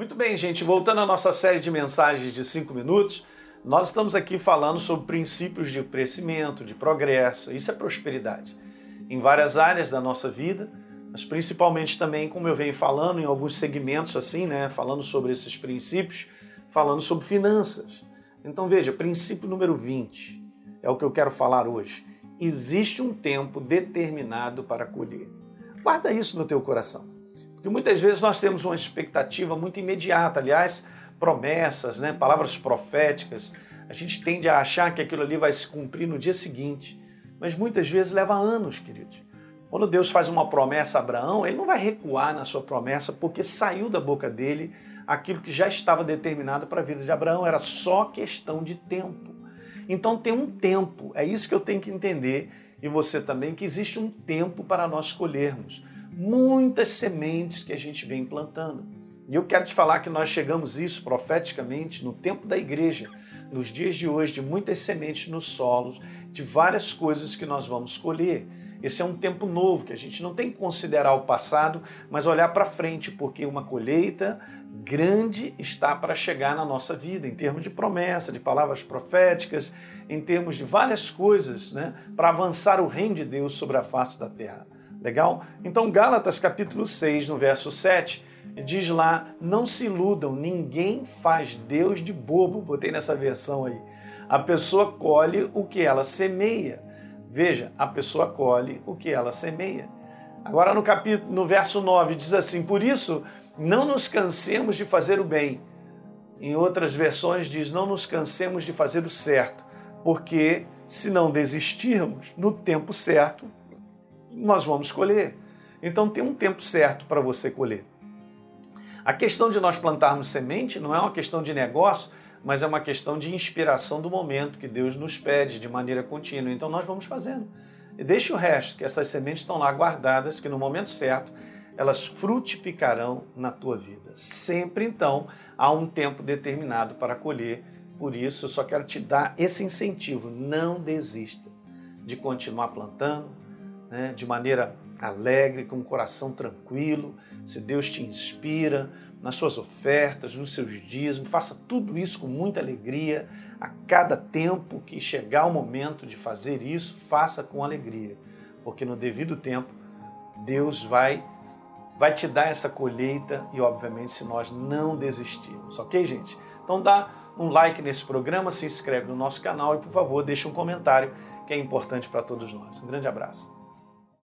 Muito bem, gente, voltando à nossa série de mensagens de 5 minutos, nós estamos aqui falando sobre princípios de crescimento, de progresso, isso é prosperidade. Em várias áreas da nossa vida, mas principalmente também, como eu venho falando em alguns segmentos assim, né, falando sobre esses princípios, falando sobre finanças. Então veja, princípio número 20 é o que eu quero falar hoje. Existe um tempo determinado para colher. Guarda isso no teu coração. Porque muitas vezes nós temos uma expectativa muito imediata, aliás, promessas, né, palavras proféticas. A gente tende a achar que aquilo ali vai se cumprir no dia seguinte, mas muitas vezes leva anos, queridos. Quando Deus faz uma promessa a Abraão, ele não vai recuar na sua promessa porque saiu da boca dele aquilo que já estava determinado para a vida de Abraão, era só questão de tempo. Então tem um tempo, é isso que eu tenho que entender e você também, que existe um tempo para nós colhermos muitas sementes que a gente vem plantando. E eu quero te falar que nós chegamos isso profeticamente no tempo da igreja, nos dias de hoje, de muitas sementes nos solos, de várias coisas que nós vamos colher. Esse é um tempo novo que a gente não tem que considerar o passado, mas olhar para frente, porque uma colheita grande está para chegar na nossa vida, em termos de promessa, de palavras proféticas, em termos de várias coisas, né, para avançar o reino de Deus sobre a face da terra. Legal? Então, Gálatas capítulo 6, no verso 7, diz lá: Não se iludam, ninguém faz Deus de bobo. Botei nessa versão aí. A pessoa colhe o que ela semeia. Veja, a pessoa colhe o que ela semeia. Agora no capítulo, no verso 9 diz assim: Por isso, não nos cansemos de fazer o bem. Em outras versões diz: Não nos cansemos de fazer o certo, porque se não desistirmos no tempo certo, nós vamos colher. Então tem um tempo certo para você colher. A questão de nós plantarmos semente não é uma questão de negócio, mas é uma questão de inspiração do momento que Deus nos pede de maneira contínua. Então nós vamos fazendo. E deixe o resto, que essas sementes estão lá guardadas, que no momento certo elas frutificarão na tua vida. Sempre então há um tempo determinado para colher. Por isso eu só quero te dar esse incentivo, não desista de continuar plantando, né, de maneira alegre, com o coração tranquilo. Se Deus te inspira nas suas ofertas, nos seus dízimos, faça tudo isso com muita alegria. A cada tempo que chegar o momento de fazer isso, faça com alegria, porque no devido tempo Deus vai vai te dar essa colheita e obviamente se nós não desistirmos, OK, gente? Então dá um like nesse programa, se inscreve no nosso canal e por favor, deixe um comentário que é importante para todos nós. Um grande abraço.